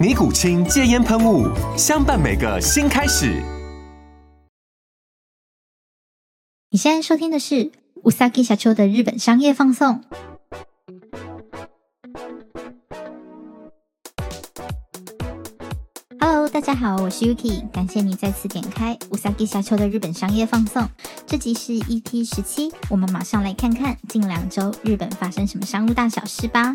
尼古清戒烟喷雾，相伴每个新开始。你现在收听的是うさぎ社长的日本商业放送。Hello，大家好，我是 Yuki，感谢你再次点开うさぎ社长的日本商业放送。这集是 EP 十七，我们马上来看看近两周日本发生什么商务大小事吧。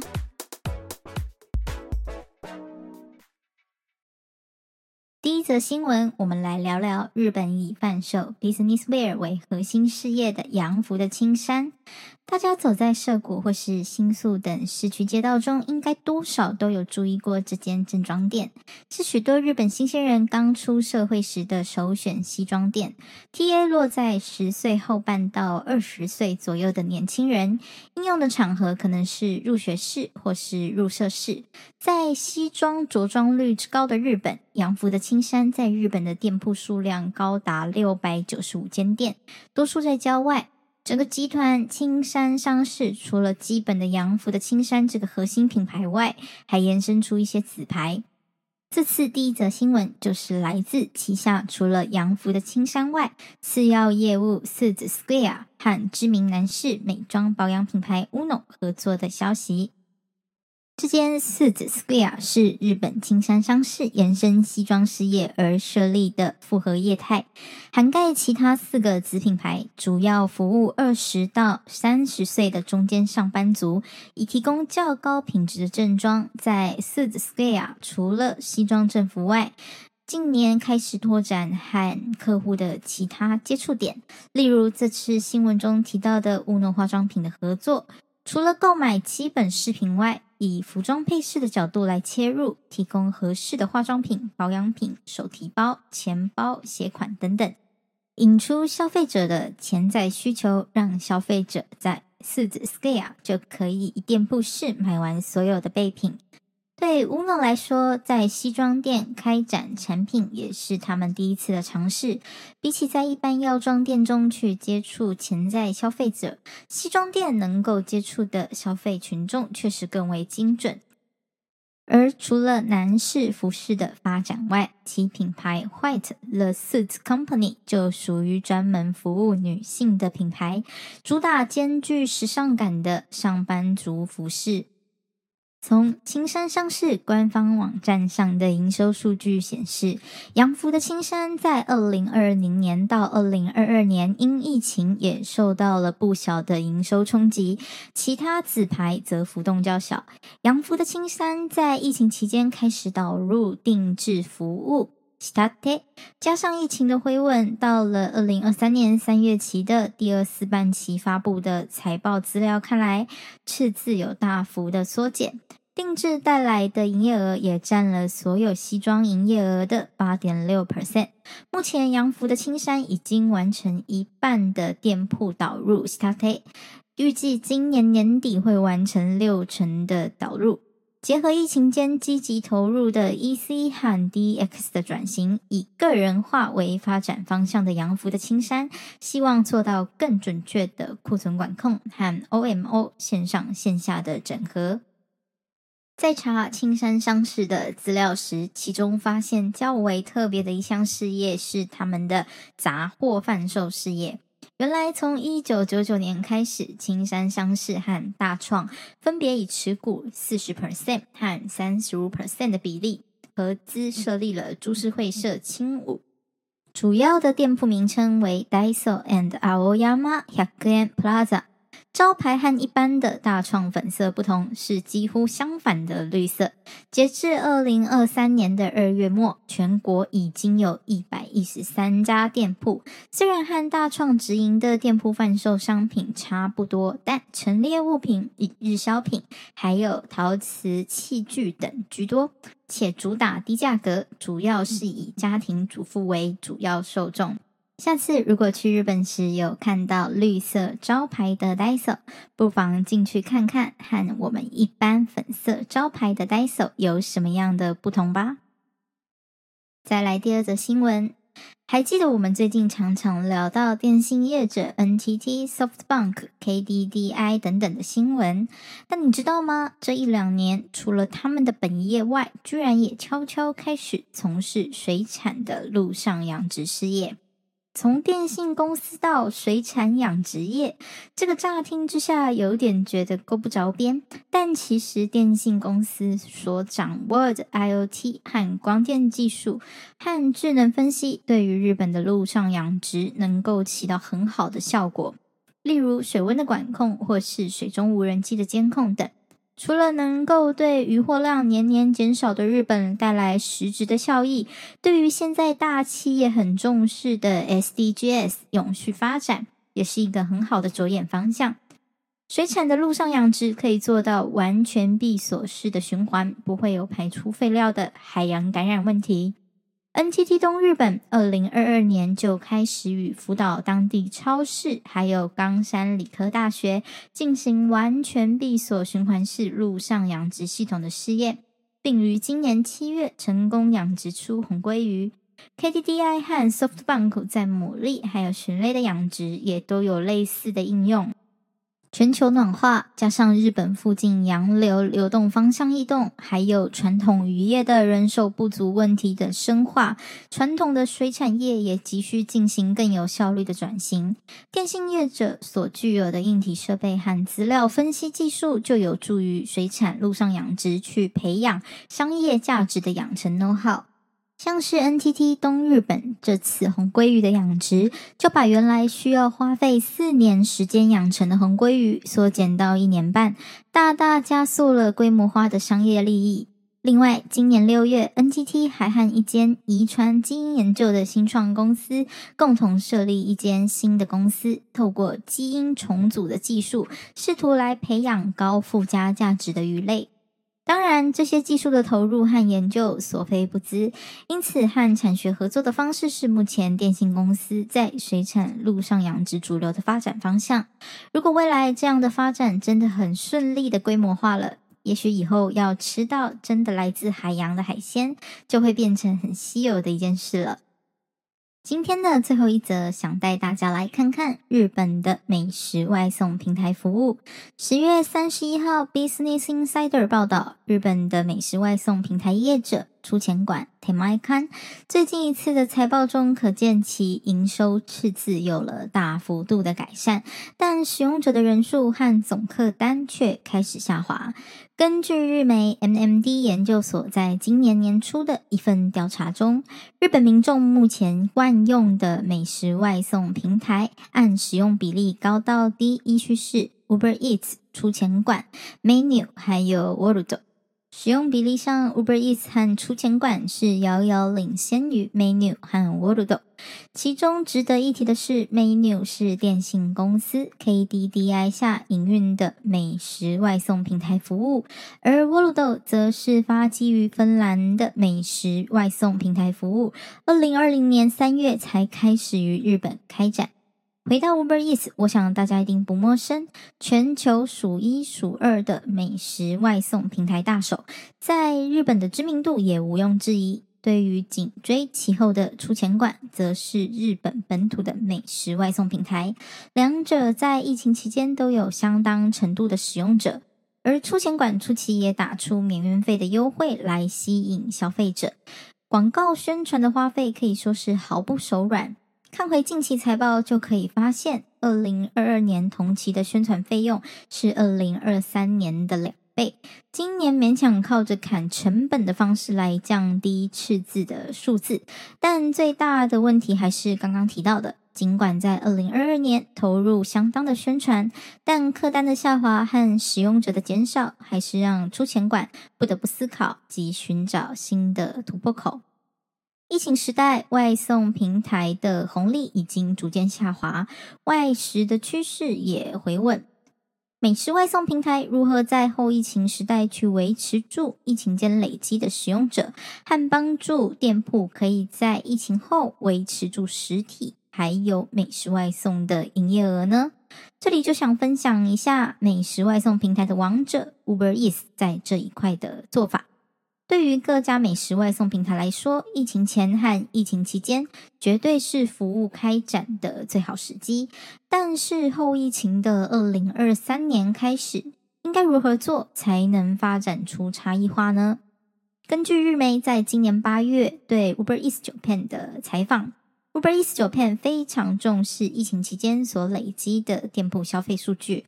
第一则新闻，我们来聊聊日本以贩售 business wear 为核心事业的洋服的青山。大家走在涩谷或是新宿等市区街道中，应该多少都有注意过这间正装店，是许多日本新鲜人刚出社会时的首选西装店。TA 落在十岁后半到二十岁左右的年轻人，应用的场合可能是入学式或是入社式。在西装着装率之高的日本，洋服的青山在日本的店铺数量高达六百九十五间店，多数在郊外。整个集团青山商事除了基本的洋服的青山这个核心品牌外，还延伸出一些子牌。这次第一则新闻就是来自旗下除了洋服的青山外，次要业务四子 Square 和知名男士美妆保养品牌 Uno 合作的消息。这间四子 Square 是日本青山商事延伸西装事业而设立的复合业态，涵盖其他四个子品牌，主要服务二十到三十岁的中间上班族，以提供较高品质的正装。在四子 Square 除了西装正服外，近年开始拓展和客户的其他接触点，例如这次新闻中提到的 Uno 化妆品的合作。除了购买基本饰品外，以服装配饰的角度来切入，提供合适的化妆品、保养品、手提包、钱包、鞋款等等，引出消费者的潜在需求，让消费者在四子 scale 就可以一店铺式买完所有的备品。对 Uno 来说，在西装店开展产品也是他们第一次的尝试。比起在一般药妆店中去接触潜在消费者，西装店能够接触的消费群众确实更为精准。而除了男士服饰的发展外，其品牌 White The Suits Company 就属于专门服务女性的品牌，主打兼具时尚感的上班族服饰。从青山上市官方网站上的营收数据显示，洋服的青山在二零二零年到二零二二年因疫情也受到了不小的营收冲击，其他子牌则浮动较小。洋服的青山在疫情期间开始导入定制服务。S t a t e 加上疫情的回稳，到了二零二三年三月期的第二四半期发布的财报资料看来，赤字有大幅的缩减，定制带来的营业额也占了所有西装营业额的八点六 percent。目前洋服的青山已经完成一半的店铺导入 s t a t e 预计今年年底会完成六成的导入。结合疫情间积极投入的 EC 和 DX 的转型，以个人化为发展方向的洋服的青山，希望做到更准确的库存管控和 OMO 线上线下的整合。在查青山商事的资料时，其中发现较为特别的一项事业是他们的杂货贩售事业。原来，从一九九九年开始，青山商事和大创分别以持股四十 percent 和三十五 percent 的比例合资设立了株式会社青武。主要的店铺名称为 Daiso and Aoyama Hyakuen Plaza。招牌和一般的大创粉色不同，是几乎相反的绿色。截至二零二三年的二月末，全国已经有一百一十三家店铺。虽然和大创直营的店铺贩售商品差不多，但陈列物品以日销品，还有陶瓷器具等居多，且主打低价格，主要是以家庭主妇为主要受众。下次如果去日本时有看到绿色招牌的 Daiso，不妨进去看看，和我们一般粉色招牌的 Daiso 有什么样的不同吧。再来第二则新闻，还记得我们最近常常聊到电信业者 NTT、SoftBank、KDDI 等等的新闻，但你知道吗？这一两年，除了他们的本业外，居然也悄悄开始从事水产的陆上养殖事业。从电信公司到水产养殖业，这个乍听之下有点觉得够不着边。但其实电信公司所掌握的 IoT 和光电技术和智能分析，对于日本的陆上养殖能够起到很好的效果，例如水温的管控或是水中无人机的监控等。除了能够对渔获量年年减少的日本带来实质的效益，对于现在大企业很重视的 SDGs 永续发展，也是一个很好的着眼方向。水产的陆上养殖可以做到完全闭锁式的循环，不会有排出废料的海洋感染问题。NTT 东日本二零二二年就开始与福岛当地超市，还有冈山理科大学进行完全闭锁循环式陆上养殖系统的试验，并于今年七月成功养殖出红鲑鱼。KDDI 和 SoftBank 在牡蛎还有鲟类的养殖也都有类似的应用。全球暖化加上日本附近洋流流动方向异动，还有传统渔业的人手不足问题的深化，传统的水产业也急需进行更有效率的转型。电信业者所具有的硬体设备和资料分析技术，就有助于水产陆上养殖去培养商业价值的养成 know-how。像是 NTT 东日本这次红鲑鱼的养殖，就把原来需要花费四年时间养成的红鲑鱼缩减到一年半，大大加速了规模化的商业利益。另外，今年六月，NTT 还和一间遗传基因研究的新创公司共同设立一间新的公司，透过基因重组的技术，试图来培养高附加价值的鱼类。当然，这些技术的投入和研究所费不貲，因此和产学合作的方式是目前电信公司在水产陆上养殖主流的发展方向。如果未来这样的发展真的很顺利的规模化了，也许以后要吃到真的来自海洋的海鲜，就会变成很稀有的一件事了。今天的最后一则，想带大家来看看日本的美食外送平台服务。十月三十一号，Business Insider 报道，日本的美食外送平台业者。出钱馆 Temaekan 最近一次的财报中，可见其营收赤字有了大幅度的改善，但使用者的人数和总客单却开始下滑。根据日媒 MMD 研究所在今年年初的一份调查中，日本民众目前惯用的美食外送平台，按使用比例高到低，依序是 Uber Eats 出钱馆 Menu 还有 w o r d o。使用比例上，Uber Eats 和出前馆是遥遥领先于 Menu 和 Wort。其中值得一提的是，Menu 是电信公司 KDDI 下营运的美食外送平台服务，而 Wort 则是发基于芬兰的美食外送平台服务。二零二零年三月才开始于日本开展。回到 Uber Eats，我想大家一定不陌生，全球数一数二的美食外送平台大手，在日本的知名度也毋庸置疑。对于紧追其后的出前馆，则是日本本土的美食外送平台，两者在疫情期间都有相当程度的使用者，而出前馆初期也打出免运费的优惠来吸引消费者，广告宣传的花费可以说是毫不手软。看回近期财报就可以发现，二零二二年同期的宣传费用是二零二三年的两倍。今年勉强靠着砍成本的方式来降低赤字的数字，但最大的问题还是刚刚提到的。尽管在二零二二年投入相当的宣传，但客单的下滑和使用者的减少，还是让出钱馆不得不思考及寻找新的突破口。疫情时代，外送平台的红利已经逐渐下滑，外食的趋势也回稳。美食外送平台如何在后疫情时代去维持住疫情间累积的使用者，和帮助店铺可以在疫情后维持住实体？还有美食外送的营业额呢？这里就想分享一下美食外送平台的王者 Uber Eats 在这一块的做法。对于各家美食外送平台来说，疫情前和疫情期间绝对是服务开展的最好时机。但是后疫情的二零二三年开始，应该如何做才能发展出差异化呢？根据日媒在今年八月对 Uber Eats Japan 的采访。Uber Eats Japan 非常重视疫情期间所累积的店铺消费数据。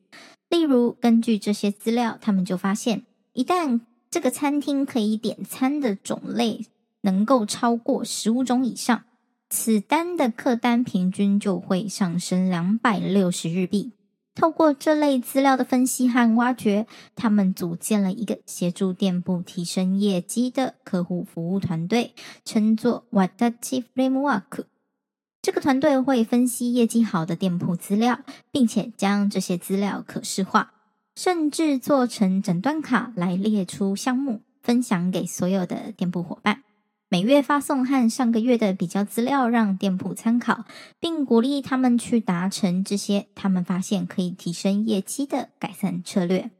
例如，根据这些资料，他们就发现，一旦这个餐厅可以点餐的种类能够超过十五种以上，此单的客单平均就会上升两百六十日币。透过这类资料的分析和挖掘，他们组建了一个协助店铺提升业绩的客户服务团队，称作 Watachi Framework。这个团队会分析业绩好的店铺资料，并且将这些资料可视化，甚至做成诊断卡来列出项目，分享给所有的店铺伙伴。每月发送和上个月的比较资料，让店铺参考，并鼓励他们去达成这些他们发现可以提升业绩的改善策略。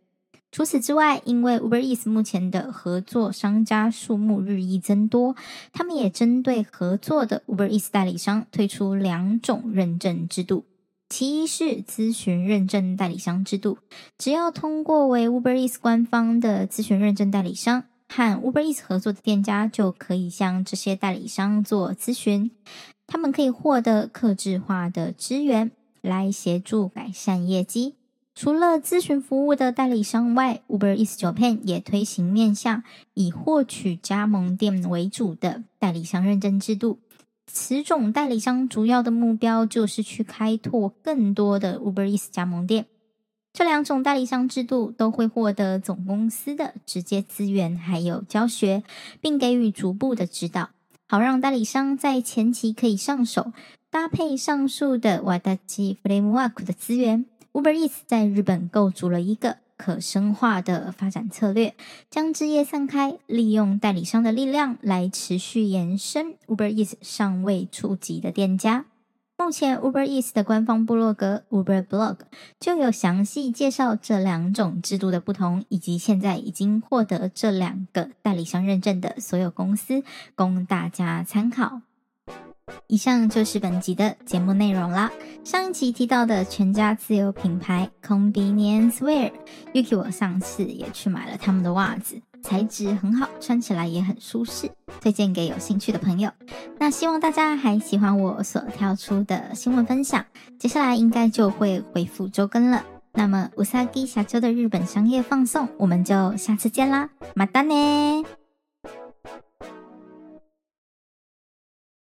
除此之外，因为 Uber Eats 目前的合作商家数目日益增多，他们也针对合作的 Uber Eats 代理商推出两种认证制度。其一是咨询认证代理商制度，只要通过为 Uber Eats 官方的咨询认证代理商和 Uber Eats 合作的店家，就可以向这些代理商做咨询，他们可以获得客制化的资源来协助改善业绩。除了咨询服务的代理商外，Uber Eats Japan 也推行面向以获取加盟店为主的代理商认证制度。此种代理商主要的目标就是去开拓更多的 Uber Eats 加盟店。这两种代理商制度都会获得总公司的直接资源，还有教学，并给予逐步的指导，好让代理商在前期可以上手，搭配上述的 Watachi Framework 的资源。Uber Eats 在日本构筑了一个可深化的发展策略，将枝叶散开，利用代理商的力量来持续延伸 Uber Eats 尚未触及的店家。目前，Uber Eats 的官方部落格 Uber Blog 就有详细介绍这两种制度的不同，以及现在已经获得这两个代理商认证的所有公司，供大家参考。以上就是本集的节目内容啦。上一集提到的全家自有品牌 Convenience Wear，Yuki 我上次也去买了他们的袜子，材质很好，穿起来也很舒适，推荐给有兴趣的朋友。那希望大家还喜欢我所挑出的新闻分享，接下来应该就会恢复周更了。那么うさぎ社长的日本商业放送，我们就下次见啦，またね。